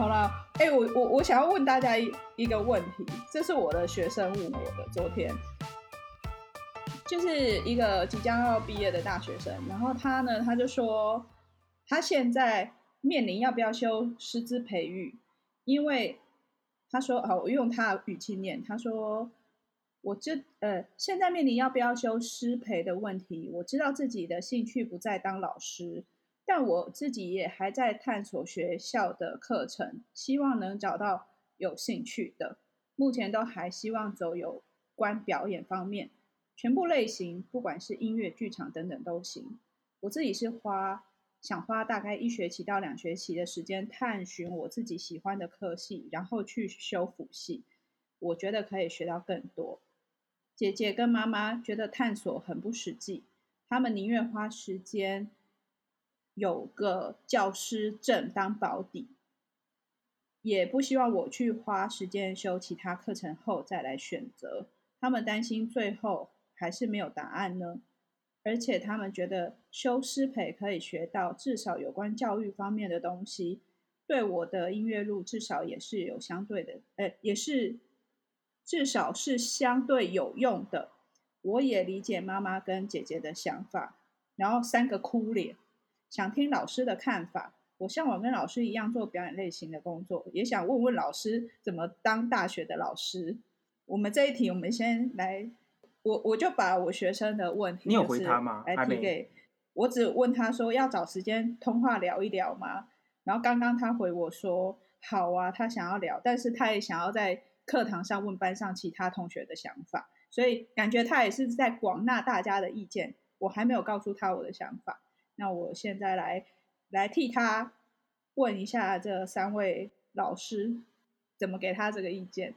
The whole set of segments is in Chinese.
好了，哎、我我我想要问大家一一个问题，这是我的学生问我的。昨天就是一个即将要毕业的大学生，然后他呢，他就说他现在面临要不要修师资培育，因为他说，好，我用他语气念，他说，我这呃，现在面临要不要修师培的问题，我知道自己的兴趣不在当老师。但我自己也还在探索学校的课程，希望能找到有兴趣的。目前都还希望走有关表演方面，全部类型，不管是音乐、剧场等等都行。我自己是花想花大概一学期到两学期的时间，探寻我自己喜欢的科系，然后去修辅系。我觉得可以学到更多。姐姐跟妈妈觉得探索很不实际，他们宁愿花时间。有个教师证当保底，也不希望我去花时间修其他课程后再来选择。他们担心最后还是没有答案呢，而且他们觉得修师培可以学到至少有关教育方面的东西，对我的音乐路至少也是有相对的，呃，也是至少是相对有用的。我也理解妈妈跟姐姐的想法，然后三个哭脸。想听老师的看法。我向往跟老师一样做表演类型的工作，也想问问老师怎么当大学的老师。我们这一题，我们先来，我我就把我学生的问题，你有回他吗？来提给我，只问他说要找时间通话聊一聊吗？然后刚刚他回我说好啊，他想要聊，但是他也想要在课堂上问班上其他同学的想法，所以感觉他也是在广纳大家的意见。我还没有告诉他我的想法。那我现在来来替他问一下这三位老师怎么给他这个意见。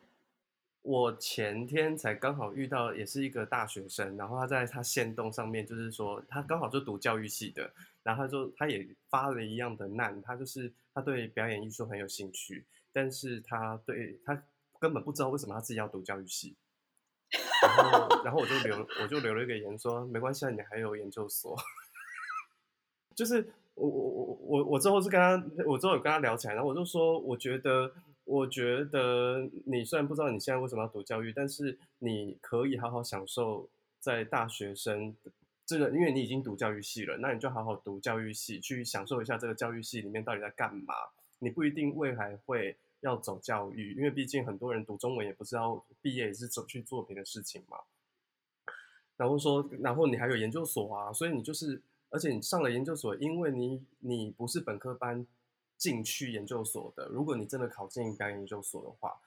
我前天才刚好遇到，也是一个大学生，然后他在他线动上面就是说，他刚好就读教育系的，然后他就他也发了一样的难，他就是他对表演艺术很有兴趣，但是他对他根本不知道为什么他自己要读教育系，然后然后我就留我就留了一个言说，没关系啊，你还有研究所。就是我我我我我之后是跟他，我之后有跟他聊起来，然后我就说，我觉得我觉得你虽然不知道你现在为什么要读教育，但是你可以好好享受在大学生这个，因为你已经读教育系了，那你就好好读教育系，去享受一下这个教育系里面到底在干嘛。你不一定未来会要走教育，因为毕竟很多人读中文也不知道毕业也是走去做别的事情嘛。然后说，然后你还有研究所啊，所以你就是。而且你上了研究所，因为你你不是本科班进去研究所的。如果你真的考进表演研究所的话，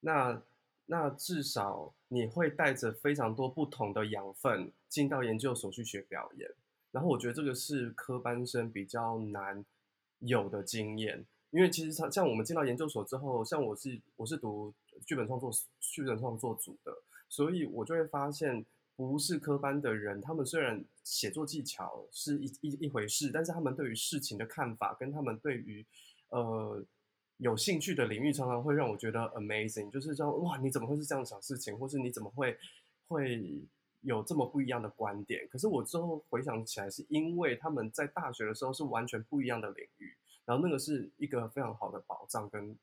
那那至少你会带着非常多不同的养分进到研究所去学表演。然后我觉得这个是科班生比较难有的经验，因为其实像像我们进到研究所之后，像我是我是读剧本创作剧本创作组的，所以我就会发现。不是科班的人，他们虽然写作技巧是一一一回事，但是他们对于事情的看法，跟他们对于呃有兴趣的领域，常常会让我觉得 amazing，就是说哇，你怎么会是这样想事情，或是你怎么会会有这么不一样的观点？可是我之后回想起来，是因为他们在大学的时候是完全不一样的领域，然后那个是一个非常好的保障跟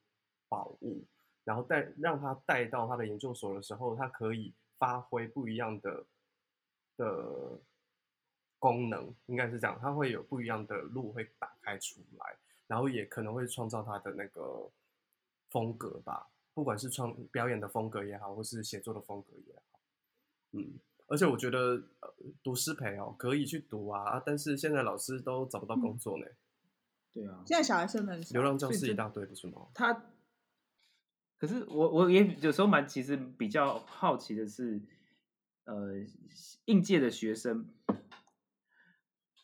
宝物，然后带让他带到他的研究所的时候，他可以。发挥不一样的的功能，应该是这样，它会有不一样的路会打开出来，然后也可能会创造它的那个风格吧，不管是创表演的风格也好，或是写作的风格也好，嗯，而且我觉得呃，读师培哦，可以去读啊，但是现在老师都找不到工作呢。嗯、对啊，现在小孩生的流浪教师一大堆，不是吗？他。可是我我也有时候蛮其实比较好奇的是，呃，应届的学生，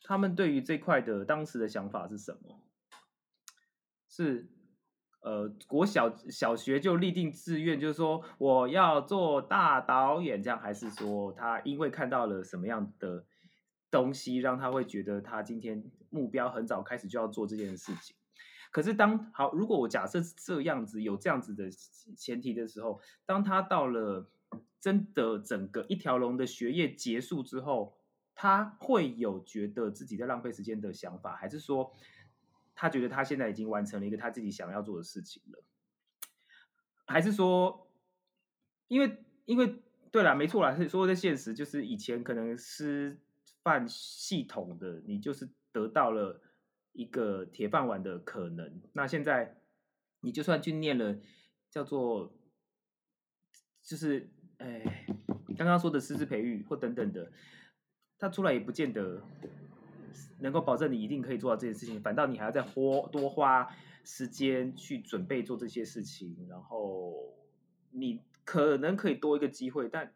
他们对于这块的当时的想法是什么？是呃，国小小学就立定志愿，就是说我要做大导演这样，还是说他因为看到了什么样的东西，让他会觉得他今天目标很早开始就要做这件事情？可是当好，如果我假设这样子有这样子的前提的时候，当他到了真的整个一条龙的学业结束之后，他会有觉得自己在浪费时间的想法，还是说他觉得他现在已经完成了一个他自己想要做的事情了，还是说，因为因为对啦，没错啦，是说的现实就是以前可能师范系统的你就是得到了一个铁饭碗的可能，那现在你就算去念了叫做就是哎刚刚说的师资培育或等等的，他出来也不见得。能够保证你一定可以做到这件事情，反倒你还要再花多花时间去准备做这些事情，然后你可能可以多一个机会，但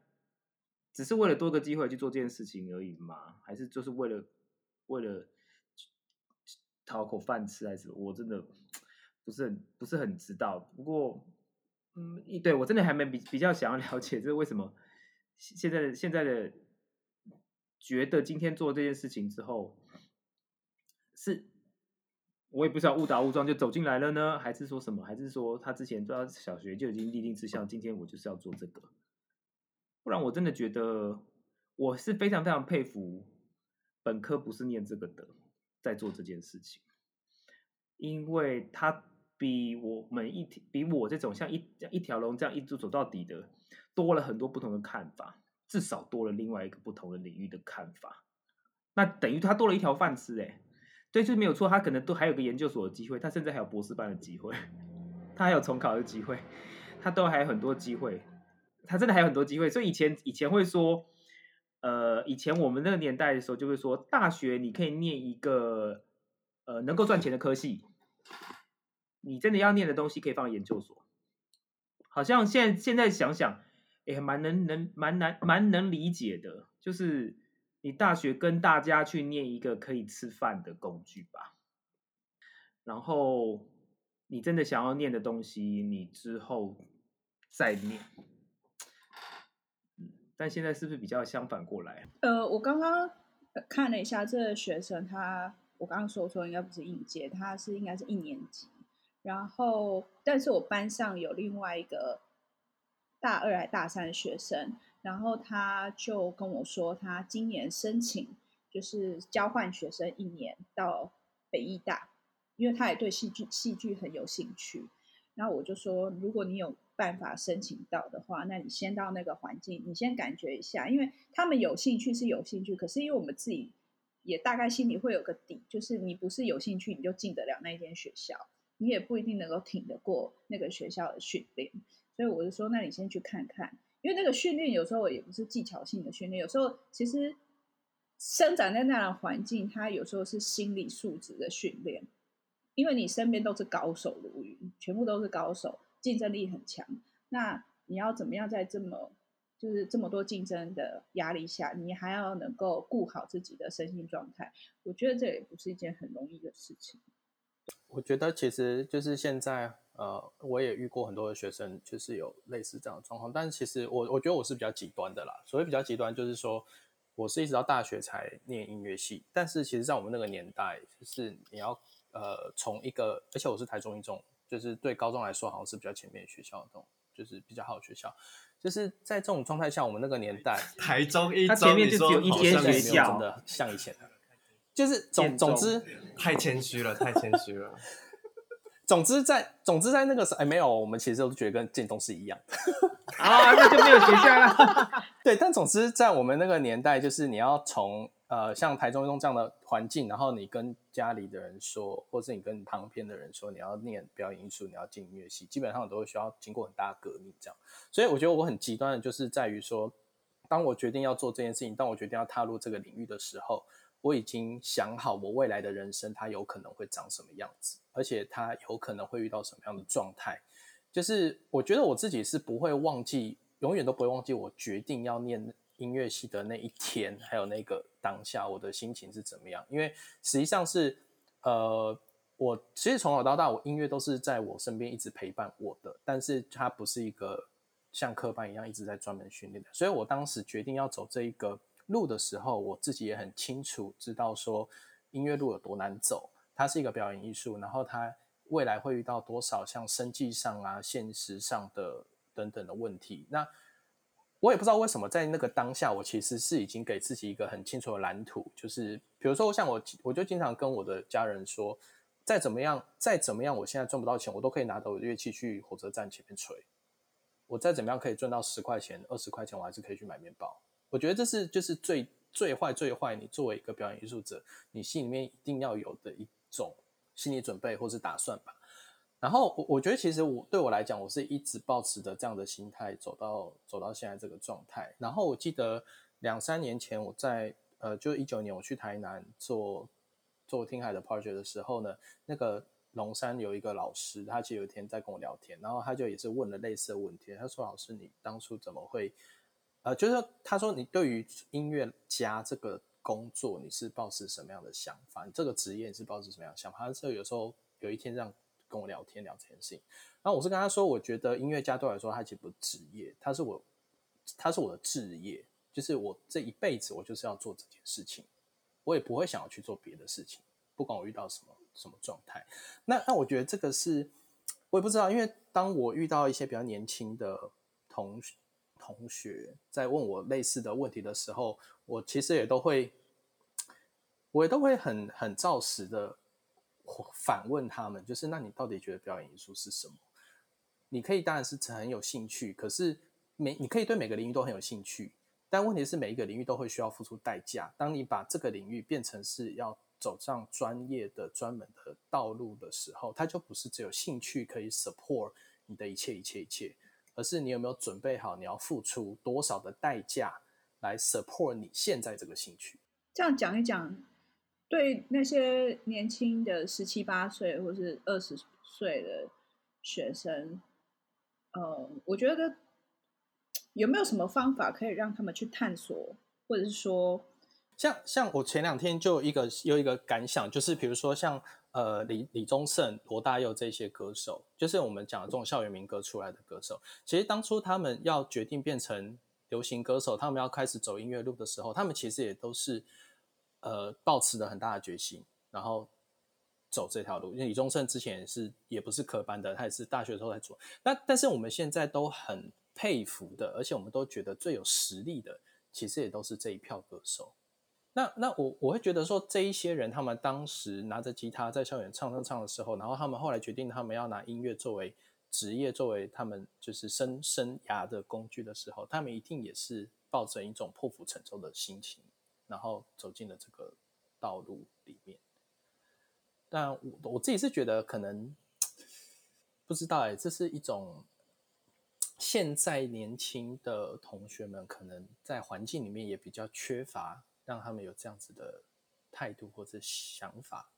只是为了多个机会去做这件事情而已吗？还是就是为了为了讨口饭吃还是？我真的不是很不是很知道。不过，嗯，对我真的还没比比较想要了解，这是为什么现在的现在的觉得今天做这件事情之后。是，我也不知道误打误撞就走进来了呢，还是说什么？还是说他之前到小学就已经立定志向，今天我就是要做这个？不然我真的觉得我是非常非常佩服本科不是念这个的，在做这件事情，因为他比我们一比我这种像一一条龙这样一直走到底的，多了很多不同的看法，至少多了另外一个不同的领域的看法，那等于他多了一条饭吃哎。对，就没有错，他可能都还有个研究所的机会，他甚至还有博士班的机会，他还有重考的机会，他都还有很多机会，他真的还有很多机会。所以以前以前会说，呃，以前我们那个年代的时候就会说，大学你可以念一个呃能够赚钱的科系，你真的要念的东西可以放研究所。好像现在现在想想，也蛮能能蛮难蛮能理解的，就是。你大学跟大家去念一个可以吃饭的工具吧，然后你真的想要念的东西，你之后再念。但现在是不是比较相反过来？呃，我刚刚看了一下这个学生，他我刚刚说说应该不是应届，他是应该是一年级。然后，但是我班上有另外一个大二还大三的学生。然后他就跟我说，他今年申请就是交换学生一年到北艺大，因为他也对戏剧戏剧很有兴趣。然后我就说，如果你有办法申请到的话，那你先到那个环境，你先感觉一下，因为他们有兴趣是有兴趣，可是因为我们自己也大概心里会有个底，就是你不是有兴趣你就进得了那间学校，你也不一定能够挺得过那个学校的训练。所以我就说，那你先去看看。因为那个训练有时候也不是技巧性的训练，有时候其实生长在那样的环境，它有时候是心理素质的训练。因为你身边都是高手如云，全部都是高手，竞争力很强。那你要怎么样在这么就是这么多竞争的压力下，你还要能够顾好自己的身心状态？我觉得这也不是一件很容易的事情。我觉得其实就是现在。呃，我也遇过很多的学生，就是有类似这样的状况。但是其实我我觉得我是比较极端的啦。所谓比较极端，就是说我是一直到大学才念音乐系。但是其实，在我们那个年代，就是你要呃从一个，而且我是台中一中，就是对高中来说好像是比较前面的学校的这种，就是比较好的学校。就是在这种状态下，我们那个年代，台中一中，它前面就只有一间学校，真的 像以前的，就是总总之太谦虚了，太谦虚了。总之在，在总之在那个时候，哎，没有，我们其实都觉得跟建东是一样的啊，那就没有学校了。对，但总之在我们那个年代，就是你要从呃像台中一中这样的环境，然后你跟家里的人说，或是你跟旁边的人说，你要念表演艺术，你要进音乐系，基本上都会需要经过很大的革命这样。所以我觉得我很极端的，就是在于说，当我决定要做这件事情，当我决定要踏入这个领域的时候。我已经想好我未来的人生，它有可能会长什么样子，而且它有可能会遇到什么样的状态。就是我觉得我自己是不会忘记，永远都不会忘记我决定要念音乐系的那一天，还有那个当下我的心情是怎么样。因为实际上是，呃，我其实从小到大，我音乐都是在我身边一直陪伴我的，但是它不是一个像科班一样一直在专门训练的。所以我当时决定要走这一个。路的时候，我自己也很清楚知道说音乐路有多难走。它是一个表演艺术，然后它未来会遇到多少像生计上啊、现实上的等等的问题。那我也不知道为什么在那个当下，我其实是已经给自己一个很清楚的蓝图，就是比如说像我，我就经常跟我的家人说，再怎么样，再怎么样，我现在赚不到钱，我都可以拿着我的乐器去火车站前面吹。我再怎么样可以赚到十块钱、二十块钱，我还是可以去买面包。我觉得这是就是最最坏最坏，你作为一个表演艺术者，你心里面一定要有的一种心理准备或是打算吧。然后我我觉得其实我对我来讲，我是一直抱持着这样的心态走到走到现在这个状态。然后我记得两三年前我在呃，就一九年我去台南做。做听海的 project 的时候呢，那个龙山有一个老师，他其实有一天在跟我聊天，然后他就也是问了类似的问题。他说：“老师，你当初怎么会……呃，就是，他说你对于音乐家这个工作，你是抱持什么样的想法？你这个职业你是抱持什么样的想法？”他说：“有时候有一天这样跟我聊天聊这件事情，然后我是跟他说，我觉得音乐家对我来说，他其实不是职业，他是我，他是我的志业，就是我这一辈子我就是要做这件事情。”我也不会想要去做别的事情，不管我遇到什么什么状态。那那我觉得这个是，我也不知道，因为当我遇到一些比较年轻的同同学在问我类似的问题的时候，我其实也都会，我也都会很很照实的反问他们，就是那你到底觉得表演艺术是什么？你可以当然是很有兴趣，可是每你可以对每个领域都很有兴趣。但问题是，每一个领域都会需要付出代价。当你把这个领域变成是要走上专业的、专门的道路的时候，它就不是只有兴趣可以 support 你的一切、一切、一切，而是你有没有准备好你要付出多少的代价来 support 你现在这个兴趣。这样讲一讲，对那些年轻的十七八岁或是二十岁的学生，呃，我觉得。有没有什么方法可以让他们去探索，或者是说，像像我前两天就有一个有一个感想，就是比如说像呃李李宗盛、罗大佑这些歌手，就是我们讲的这种校园民歌出来的歌手，其实当初他们要决定变成流行歌手，他们要开始走音乐路的时候，他们其实也都是呃抱持了很大的决心，然后走这条路。因为李宗盛之前是也不是科班的，他也是大学时候在做。那但是我们现在都很。佩服的，而且我们都觉得最有实力的，其实也都是这一票歌手。那那我我会觉得说，这一些人他们当时拿着吉他在校园唱唱唱的时候，然后他们后来决定他们要拿音乐作为职业，作为他们就是生生涯的工具的时候，他们一定也是抱着一种破釜沉舟的心情，然后走进了这个道路里面。但我我自己是觉得可能不知道哎、这是一种。现在年轻的同学们可能在环境里面也比较缺乏，让他们有这样子的态度或者想法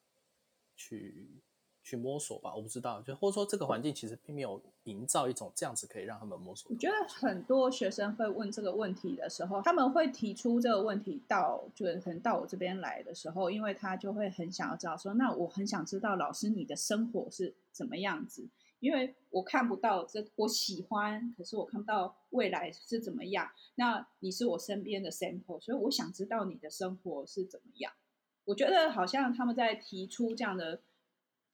去去摸索吧。我不知道，就或者说这个环境其实并没有营造一种这样子可以让他们摸索。我觉得很多学生会问这个问题的时候，他们会提出这个问题到，就是可能到我这边来的时候，因为他就会很想要知道说，那我很想知道老师你的生活是怎么样子。因为我看不到这，我喜欢，可是我看不到未来是怎么样。那你是我身边的 sample，所以我想知道你的生活是怎么样。我觉得好像他们在提出这样的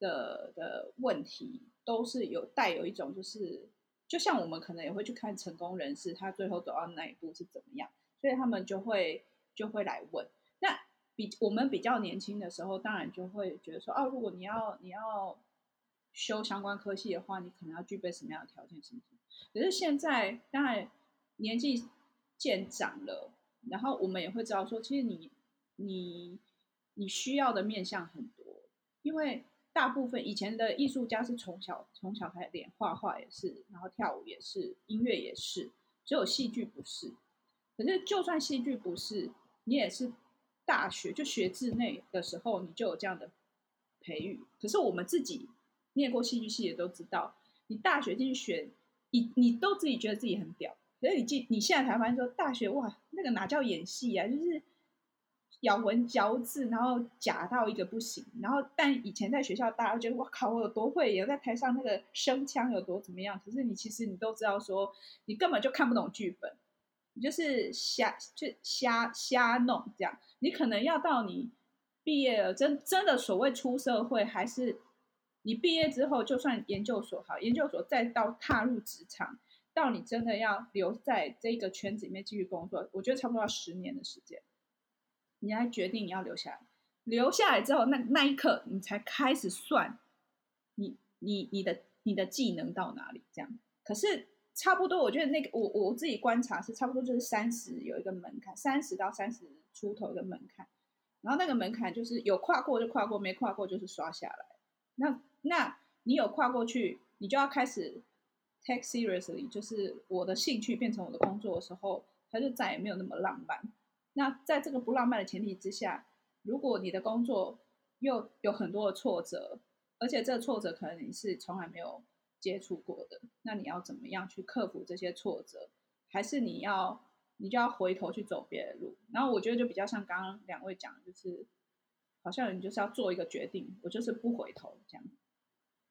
的的问题，都是有带有一种就是，就像我们可能也会去看成功人士，他最后走到哪一步是怎么样，所以他们就会就会来问。那比我们比较年轻的时候，当然就会觉得说，哦，如果你要你要。修相关科系的话，你可能要具备什么样的条件？什么什么？可是现在当然年纪渐长了，然后我们也会知道说，其实你你你需要的面向很多，因为大部分以前的艺术家是从小从小开始练，画画也是，然后跳舞也是，音乐也是，只有戏剧不是。可是就算戏剧不是，你也是大学就学制内的时候，你就有这样的培育。可是我们自己。念过戏剧系也都知道，你大学进去学，你你都自己觉得自己很屌，可是你进你现在才发现说，大学哇，那个哪叫演戏啊，就是咬文嚼字，然后假到一个不行。然后但以前在学校，大家觉得我靠，我有多会，也在台上那个声腔有多怎么样。可是你其实你都知道说，你根本就看不懂剧本，你就是瞎就瞎瞎弄这样。你可能要到你毕业了，真真的所谓出社会还是。你毕业之后，就算研究所好，研究所再到踏入职场，到你真的要留在这个圈子里面继续工作，我觉得差不多要十年的时间，你来决定你要留下来。留下来之后，那那一刻你才开始算你你你的你的技能到哪里这样。可是差不多，我觉得那个我我自己观察是差不多就是三十有一个门槛，三十到三十出头的门槛。然后那个门槛就是有跨过就跨过，没跨过就是刷下来。那那你有跨过去，你就要开始 take seriously，就是我的兴趣变成我的工作的时候，它就再也没有那么浪漫。那在这个不浪漫的前提之下，如果你的工作又有很多的挫折，而且这个挫折可能你是从来没有接触过的，那你要怎么样去克服这些挫折？还是你要你就要回头去走别的路？然后我觉得就比较像刚刚两位讲的，就是好像你就是要做一个决定，我就是不回头这样。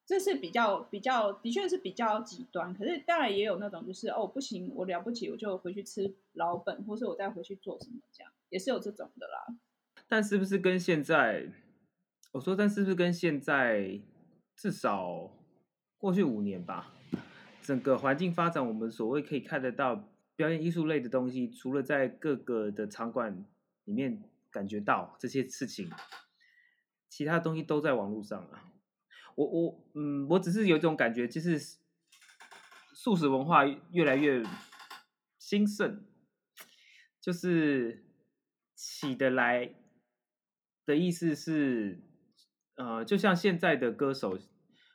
这是比较比较的确是比较极端，可是当然也有那种就是哦不行，我了不起，我就回去吃老本，或是我再回去做什么这样，也是有这种的啦。但是不是跟现在，我说，但是不是跟现在至少过去五年吧，整个环境发展，我们所谓可以看得到表演艺术类的东西，除了在各个的场馆里面感觉到这些事情，其他东西都在网络上啊。我我嗯，我只是有一种感觉，就是素食文化越来越兴盛，就是起得来的意思是，呃，就像现在的歌手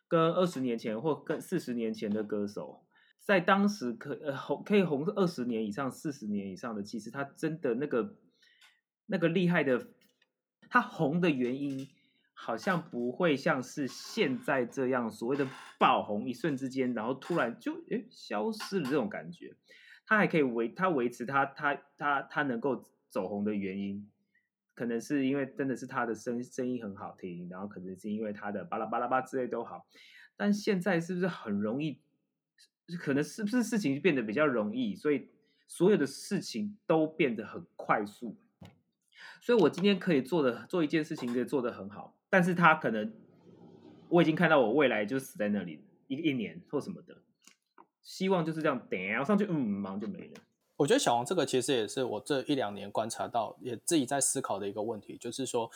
跟二十年前或跟四十年前的歌手，在当时可呃红可以红二十年以上、四十年以上的，其实他真的那个那个厉害的，他红的原因。好像不会像是现在这样所谓的爆红，一瞬之间，然后突然就诶消失了这种感觉。他还可以维他维持他他他他能够走红的原因，可能是因为真的是他的声声音很好听，然后可能是因为他的巴拉巴拉巴之类都好。但现在是不是很容易？可能是不是事情就变得比较容易，所以所有的事情都变得很快速。所以我今天可以做的做一件事情，可以做得很好。但是他可能，我已经看到我未来就死在那里一一年或什么的，希望就是这样，点上去，嗯，马上就没了。我觉得小王这个其实也是我这一两年观察到，也自己在思考的一个问题，就是说，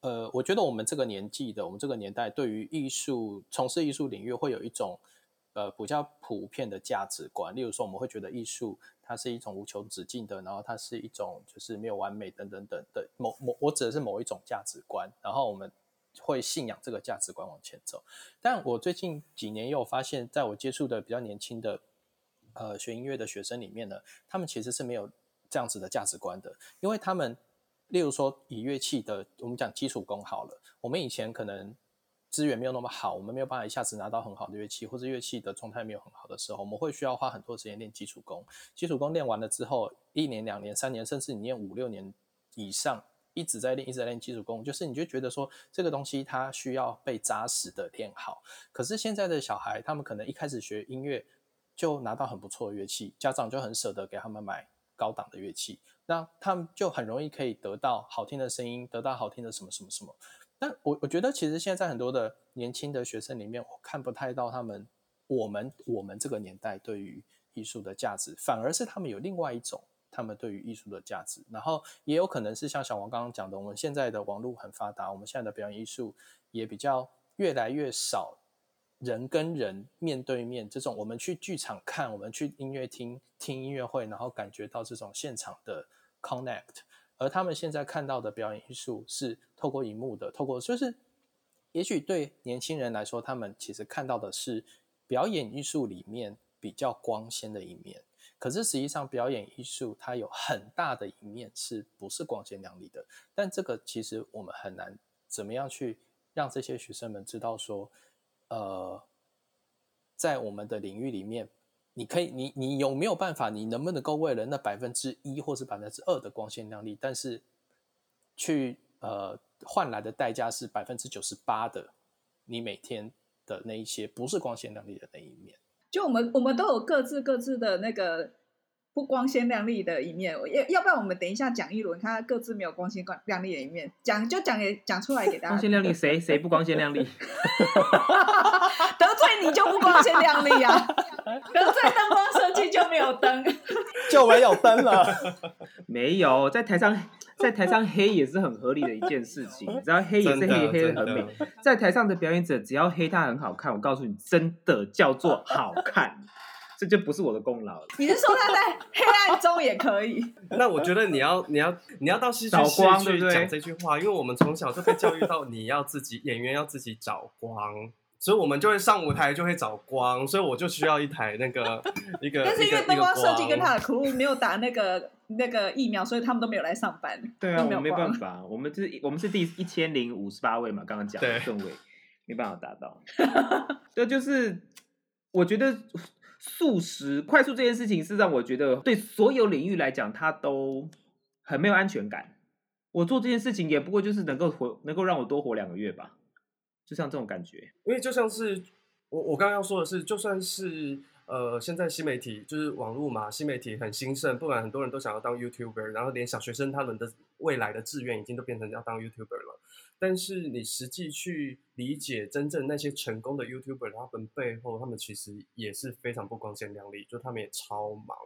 呃，我觉得我们这个年纪的，我们这个年代，对于艺术从事艺术领域，会有一种呃比较普遍的价值观，例如说，我们会觉得艺术它是一种无穷止境的，然后它是一种就是没有完美等等等的某某，我指的是某一种价值观，然后我们。会信仰这个价值观往前走，但我最近几年又发现，在我接触的比较年轻的呃学音乐的学生里面呢，他们其实是没有这样子的价值观的，因为他们例如说以乐器的，我们讲基础功好了，我们以前可能资源没有那么好，我们没有办法一下子拿到很好的乐器，或者乐器的状态没有很好的时候，我们会需要花很多时间练基础功。基础功练完了之后，一年、两年、三年，甚至你练五六年以上。一直在练，一直在练基础功，就是你就觉得说这个东西它需要被扎实的练好。可是现在的小孩，他们可能一开始学音乐就拿到很不错的乐器，家长就很舍得给他们买高档的乐器，那他们就很容易可以得到好听的声音，得到好听的什么什么什么。但我我觉得其实现在很多的年轻的学生里面，我看不太到他们我们我们这个年代对于艺术的价值，反而是他们有另外一种。他们对于艺术的价值，然后也有可能是像小王刚刚讲的，我们现在的网络很发达，我们现在的表演艺术也比较越来越少人跟人面对面这种，我们去剧场看，我们去音乐厅听音乐会，然后感觉到这种现场的 connect，而他们现在看到的表演艺术是透过荧幕的，透过就是，也许对年轻人来说，他们其实看到的是表演艺术里面比较光鲜的一面。可是实际上，表演艺术它有很大的一面，是不是光鲜亮丽的？但这个其实我们很难怎么样去让这些学生们知道说，呃，在我们的领域里面，你可以，你你有没有办法？你能不能够为了那百分之一或是百分之二的光鲜亮丽，但是去呃换来的代价是百分之九十八的你每天的那一些不是光鲜亮丽的那一面？就我们，我们都有各自各自的那个不光鲜亮丽的一面。要要不然我们等一下讲一轮，看他各自没有光鲜亮丽的一面，讲就讲给讲出来给大家。光鲜亮丽，谁谁不光鲜亮丽？得罪你就不光鲜亮丽呀、啊，得罪灯光设计就没有灯，就没有灯了。没有在台上，在台上黑也是很合理的一件事情，你知道黑也是黑，黑的很美。在台上的表演者只要黑他很好看，我告诉你，真的叫做好看，这就不是我的功劳了。你是说他在黑暗中也可以？那我觉得你要你要你要到戏剧系去讲这句话，因为我们从小就被教育到你要自己演员要自己找光。所以我们就会上舞台，就会找光，所以我就需要一台那个 一个。但是因为灯光设计跟他的 crew 没有打那个那个疫苗，所以他们都没有来上班。对啊，我没办法，我们是，我们是第一千零五十八位嘛，刚刚讲的顺位没办法达到。这就是我觉得速食快速这件事情是让我觉得对所有领域来讲，它都很没有安全感。我做这件事情也不过就是能够活，能够让我多活两个月吧。就像这种感觉，因为就像是我我刚刚要说的是，就算是呃，现在新媒体就是网络嘛，新媒体很兴盛，不然很多人都想要当 YouTuber，然后连小学生他们的未来的志愿已经都变成要当 YouTuber 了。但是你实际去理解真正那些成功的 YouTuber，他们背后他们其实也是非常不光鲜亮丽，就他们也超忙，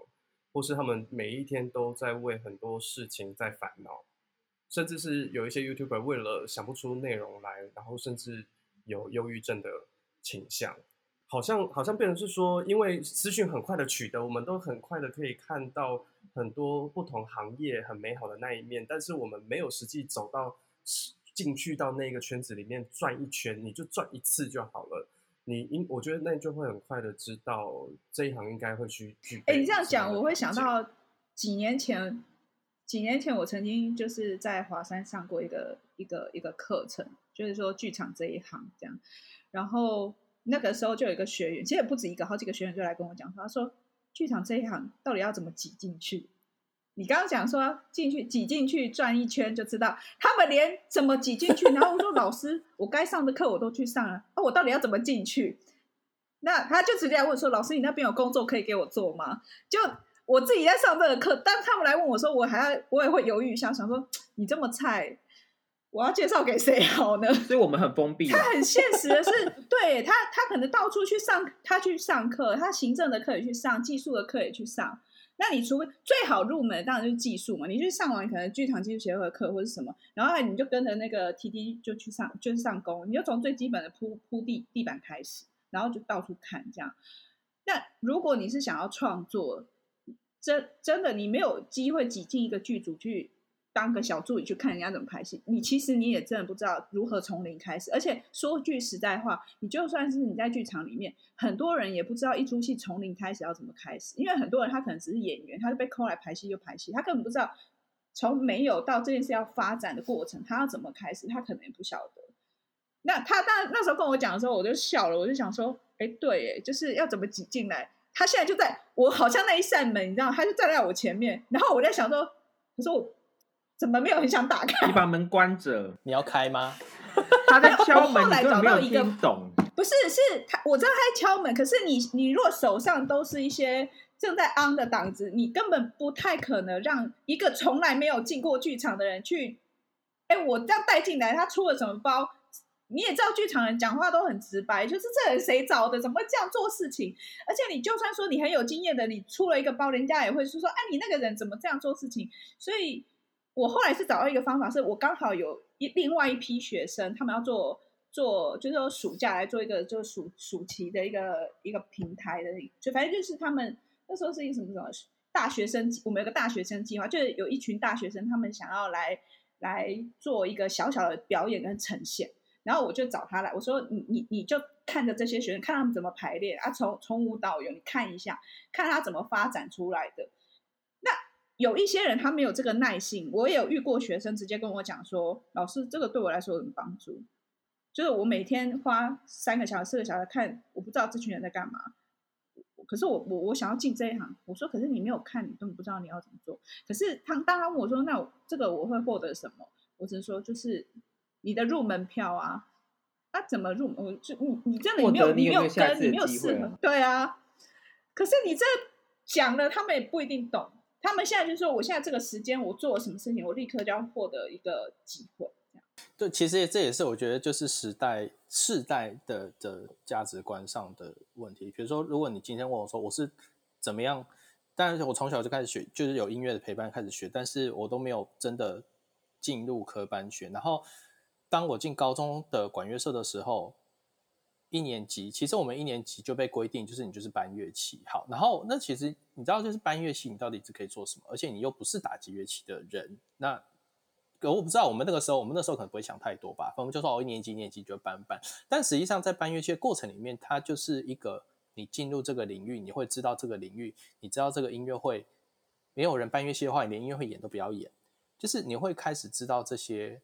或是他们每一天都在为很多事情在烦恼。甚至是有一些 YouTuber 为了想不出内容来，然后甚至有忧郁症的倾向，好像好像变成是说，因为资讯很快的取得，我们都很快的可以看到很多不同行业很美好的那一面，但是我们没有实际走到进去到那个圈子里面转一圈，你就转一次就好了。你应我觉得那你就会很快的知道这一行应该会去具备。哎，你这样讲，我会想到几年前。几年前，我曾经就是在华山上过一个一个一个课程，就是说剧场这一行这样。然后那个时候就有一个学员，其实也不止一个，好几个学员就来跟我讲，他说剧场这一行到底要怎么挤进去？你刚刚讲说进去挤进去转一圈就知道，他们连怎么挤进去。然后我说老师，我该上的课我都去上了，啊，我到底要怎么进去？那他就直接来问说，老师，你那边有工作可以给我做吗？就。我自己在上这个课，但他们来问我说，我还要，我也会犹豫一下，想说你这么菜，我要介绍给谁好呢？所以我们很封闭。他很现实的是，对他，他可能到处去上，他去上课，他行政的课也去上，技术的课也去上。那你除非最好入门，当然就是技术嘛。你去上完可能剧场技术协会的课或者什么，然后你就跟着那个 TT 就去上，就是上工，你就从最基本的铺铺地地板开始，然后就到处看这样。那如果你是想要创作，真真的，你没有机会挤进一个剧组去当个小助理去看人家怎么拍戏，你其实你也真的不知道如何从零开始。而且说句实在话，你就算是你在剧场里面，很多人也不知道一出戏从零开始要怎么开始，因为很多人他可能只是演员，他就被扣来排戏就排戏，他根本不知道从没有到这件事要发展的过程，他要怎么开始，他可能也不晓得。那他当那时候跟我讲的时候，我就笑了，我就想说，哎，对，哎，就是要怎么挤进来。他现在就在我好像那一扇门，你知道，他就站在我前面。然后我在想说，可是我怎么没有很想打开？你把门关着，你要开吗？他在敲门，后来找到一个懂？不是，是他，我知道他在敲门。可是你，你若手上都是一些正在 on 的档子，你根本不太可能让一个从来没有进过剧场的人去。哎，我这样带进来，他出了什么包？你也知道，剧场人讲话都很直白，就是这人谁找的，怎么会这样做事情？而且你就算说你很有经验的，你出了一个包，人家也会说说，哎，你那个人怎么这样做事情？所以我后来是找到一个方法，是我刚好有一另外一批学生，他们要做做，就是说暑假来做一个就是暑暑期的一个一个平台的，就反正就是他们那时候是一个什么什么大学生，我们有个大学生计划，就是有一群大学生，他们想要来来做一个小小的表演跟呈现。然后我就找他来，我说你你你就看着这些学生，看他们怎么排练啊，从从无到有，你看一下，看他怎么发展出来的。那有一些人他没有这个耐性，我也有遇过学生直接跟我讲说，老师这个对我来说有什么帮助？就是我每天花三个小时、四个小时看，我不知道这群人在干嘛。可是我我我想要进这一行，我说可是你没有看，你根本不知道你要怎么做。可是他当他问我说，那我这个我会获得什么？我只是说就是。你的入门票啊，那、啊、怎么入？我就你你真的你没有你没有跟你没有适合对啊，可是你这讲了，他们也不一定懂。他们现在就说，我现在这个时间我做了什么事情，我立刻就要获得一个机会。这样对，其实这也是我觉得就是时代世代的的价值观上的问题。比如说，如果你今天问我说我是怎么样，当然我从小就开始学，就是有音乐的陪伴开始学，但是我都没有真的。进入科班学。然后当我进高中的管乐社的时候，一年级其实我们一年级就被规定，就是你就是搬乐器。好，然后那其实你知道，就是搬乐器你到底是可以做什么？而且你又不是打击乐器的人，那。我不知道，我们那个时候，我们那时候可能不会想太多吧。我们就说，哦，一年级、一年级就搬搬。但实际上，在搬乐器的过程里面，它就是一个你进入这个领域，你会知道这个领域，你知道这个音乐会没有人搬乐器的话，你连音乐会演都不要演。就是你会开始知道这些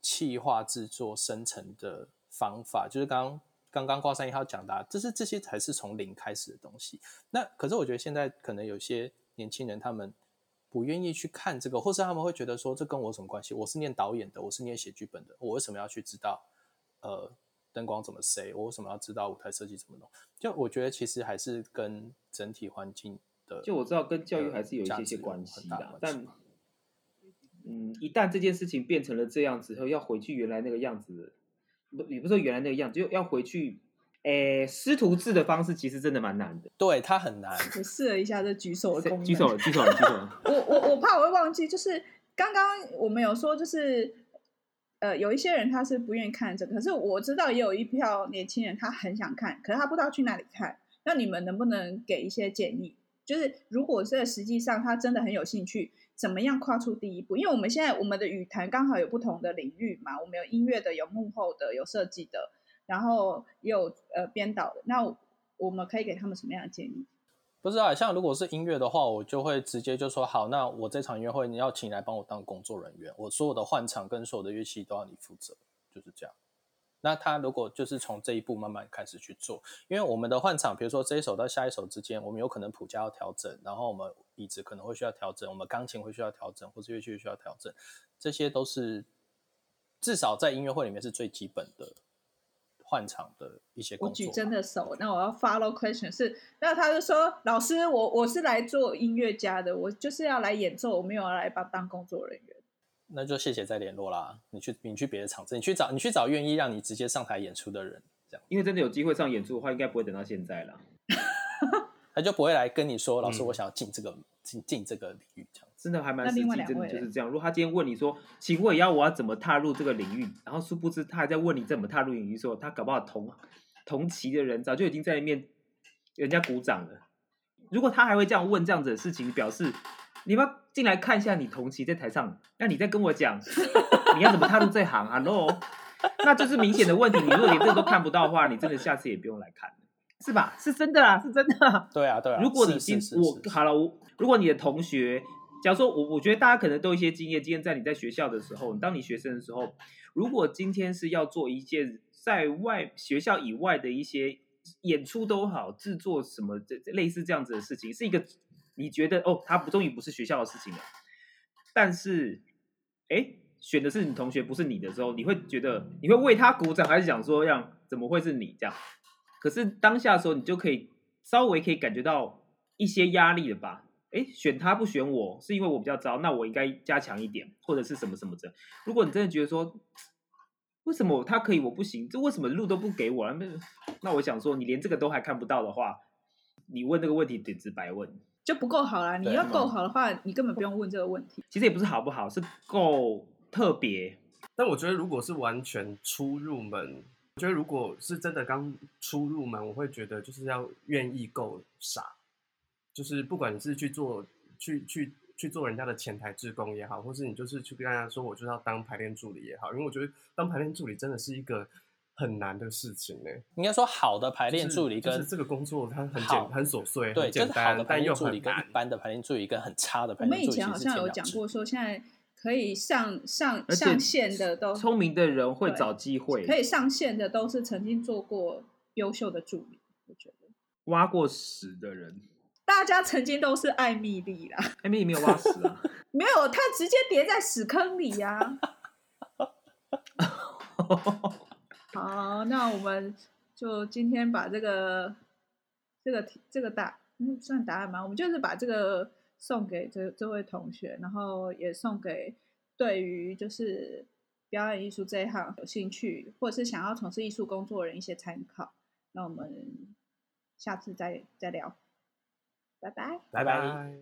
气化制作生成的方法，就是刚刚刚刚挂山一号讲的，这是这些才是从零开始的东西。那可是我觉得现在可能有些年轻人他们。不愿意去看这个，或是他们会觉得说，这跟我有什么关系？我是念导演的，我是念写剧本的，我为什么要去知道呃灯光怎么塞？我为什么要知道舞台设计怎么弄？就我觉得其实还是跟整体环境的，就我知道跟教育还是有一些些关系的。但嗯，一旦这件事情变成了这样子后，要回去原来那个样子，不也不是说原来那个样子，就要回去。诶，师徒制的方式其实真的蛮难的，对，他很难。我 试了一下这举手的功能，举手了，举手了，举手了。我我我怕我会忘记，就是刚刚我们有说，就是呃，有一些人他是不愿意看这个，可是我知道也有一票年轻人他很想看，可是他不知道去哪里看。那你们能不能给一些建议？就是如果这实际上他真的很有兴趣，怎么样跨出第一步？因为我们现在我们的语坛刚好有不同的领域嘛，我们有音乐的，有幕后的，有设计的。然后也有呃编导的，那我们可以给他们什么样的建议？不知道，像如果是音乐的话，我就会直接就说好，那我这场音乐会你要请来帮我当工作人员，我所有的换场跟所有的乐器都要你负责，就是这样。那他如果就是从这一步慢慢开始去做，因为我们的换场，比如说这一首到下一首之间，我们有可能谱架要调整，然后我们椅子可能会需要调整，我们钢琴会需要调整，或者乐器需要调整，这些都是至少在音乐会里面是最基本的。换场的一些工作，我举真的手，那我要 follow question 是，那他就说，老师，我我是来做音乐家的，我就是要来演奏，我没有要来帮当工作人员。那就谢谢再联络啦，你去你去别的场子，你去找你去找愿意让你直接上台演出的人，这样，因为真的有机会上演出的话，应该不会等到现在了，他就不会来跟你说，老师，我想要进这个进进、嗯、这个领域，这样。真的还蛮实际，真的就是这样。如果他今天问你说，请问要我要怎么踏入这个领域？然后殊不知他还在问你怎么踏入领域的时候，他搞不好同同期的人早就已经在里面人家鼓掌了。如果他还会这样问这样子的事情，表示你要进来看一下你同期在台上，那你再跟我讲你要怎么踏入这行啊？Hello，那就是明显的问题。你如果连这个都看不到的话，你真的下次也不用来看，是吧？是真的啊，是真的啊。对啊，对啊。如果你今我好了，我如果你的同学。假如说，我我觉得大家可能都有一些经验，经验在你在学校的时候，当你学生的时候，如果今天是要做一件在外学校以外的一些演出都好，制作什么这类似这样子的事情，是一个你觉得哦，它不终于不是学校的事情了，但是，哎，选的是你同学不是你的时候，你会觉得你会为他鼓掌，还是想说让怎么会是你这样？可是当下的时候，你就可以稍微可以感觉到一些压力了吧？哎，选他不选我是因为我比较糟，那我应该加强一点，或者是什么什么的。如果你真的觉得说，为什么他可以我不行，这为什么路都不给我？那那我想说，你连这个都还看不到的话，你问这个问题简直白问，就不够好啦。你要够好的话，你根本不用问这个问题。其实也不是好不好，是够特别。但我觉得，如果是完全初入门，我觉得如果是真的刚出入门，我会觉得就是要愿意够傻。就是不管你是去做去去去做人家的前台志工也好，或是你就是去跟大家说，我就是要当排练助理也好，因为我觉得当排练助理真的是一个很难的事情呢。应该说，好的排练助理跟、就是就是、这个工作它很简很琐碎，对，很简单，就是好的排练助理跟一般的排练助理跟很差的排练助理。我们以前好像有讲过，说现在可以上上上线的都聪明的人会找机会，可以上线的都是曾经做过优秀的助理，我觉得挖过屎的人。大家曾经都是艾米丽啦，艾米丽没有挖屎啊，没有，他直接跌在屎坑里呀、啊。好，那我们就今天把这个这个这个答，嗯，算答案吗？我们就是把这个送给这这位同学，然后也送给对于就是表演艺术这一行有兴趣，或者是想要从事艺术工作的人一些参考。那我们下次再再聊。拜拜，拜拜。